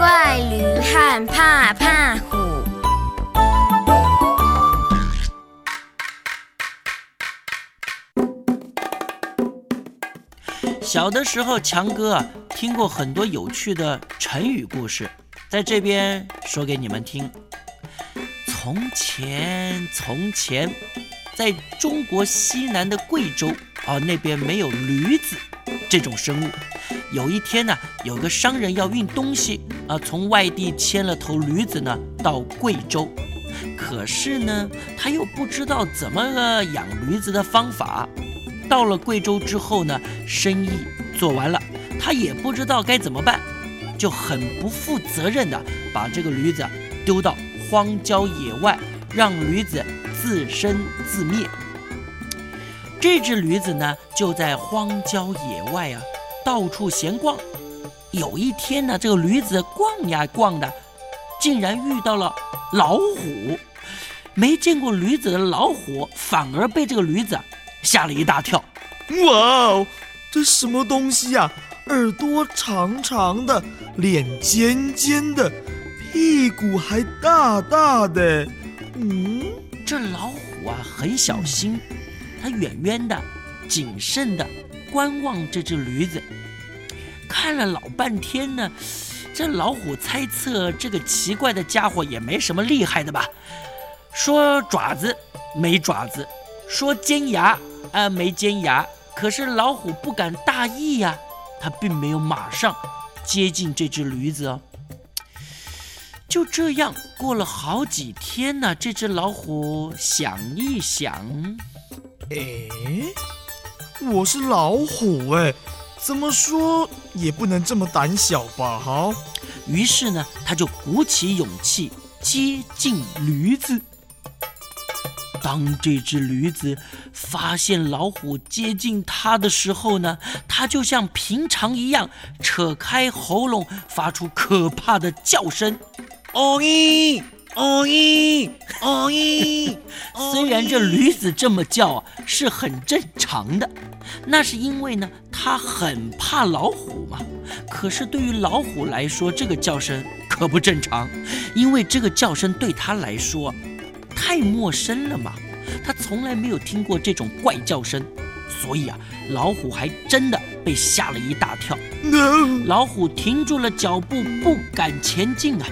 怪驴和怕怕虎。小的时候，强哥啊听过很多有趣的成语故事，在这边说给你们听。从前，从前，在中国西南的贵州啊，那边没有驴子这种生物。有一天呢，有个商人要运东西啊，从外地牵了头驴子呢到贵州，可是呢，他又不知道怎么个养驴子的方法。到了贵州之后呢，生意做完了，他也不知道该怎么办，就很不负责任的把这个驴子丢到荒郊野外，让驴子自生自灭。这只驴子呢，就在荒郊野外啊，到处闲逛。有一天呢，这个驴子逛呀逛的，竟然遇到了老虎。没见过驴子的老虎，反而被这个驴子。吓了一大跳，哇哦，这什么东西呀？耳朵长长的，脸尖尖的，屁股还大大的。嗯，这老虎啊很小心，它远远的、谨慎的观望这只驴子，看了老半天呢。这老虎猜测这个奇怪的家伙也没什么厉害的吧？说爪子没爪子，说尖牙。啊，没尖牙，可是老虎不敢大意呀，他并没有马上接近这只驴子哦。就这样过了好几天呢，这只老虎想一想，哎，我是老虎哎，怎么说也不能这么胆小吧？哈，于是呢，他就鼓起勇气接近驴子。当这只驴子发现老虎接近它的时候呢，它就像平常一样，扯开喉咙，发出可怕的叫声：“哦咦，哦咦，哦咦。”虽然这驴子这么叫啊，是很正常的，那是因为呢，它很怕老虎嘛。可是对于老虎来说，这个叫声可不正常，因为这个叫声对它来说。太陌生了嘛，它从来没有听过这种怪叫声，所以啊，老虎还真的被吓了一大跳。老虎停住了脚步，不敢前进啊。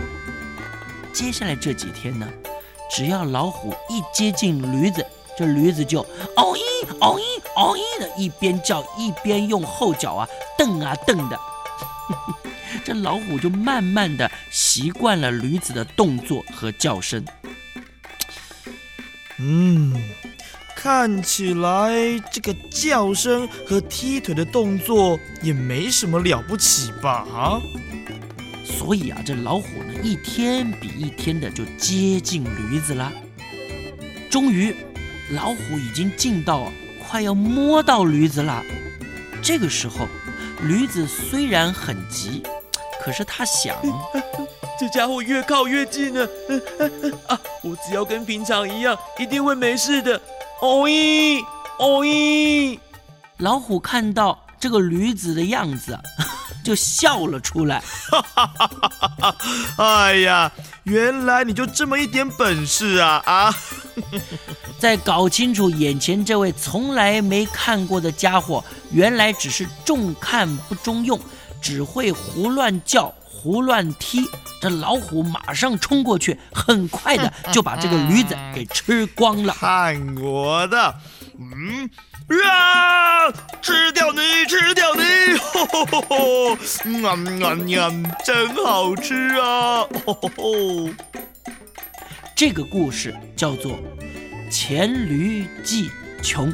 接下来这几天呢，只要老虎一接近驴子，这驴子就嗷咦嗷咦嗷咦的一边叫一边用后脚啊蹬啊蹬的。这老虎就慢慢的习惯了驴子的动作和叫声。嗯，看起来这个叫声和踢腿的动作也没什么了不起吧？啊，所以啊，这老虎呢，一天比一天的就接近驴子了。终于，老虎已经近到快要摸到驴子了。这个时候，驴子虽然很急，可是他想。这家伙越靠越近了，啊！我只要跟平常一样，一定会没事的。哦咦，哦咦！老虎看到这个驴子的样子，就笑了出来。哎呀，原来你就这么一点本事啊！啊！在搞清楚眼前这位从来没看过的家伙，原来只是重看不中用，只会胡乱叫。胡乱踢，这老虎马上冲过去，很快的就把这个驴子给吃光了。看我的，嗯，啊，吃吼吼吼吼，嗯嗯真好吃啊！吼吼吼。这个故事叫做《黔驴技穷》。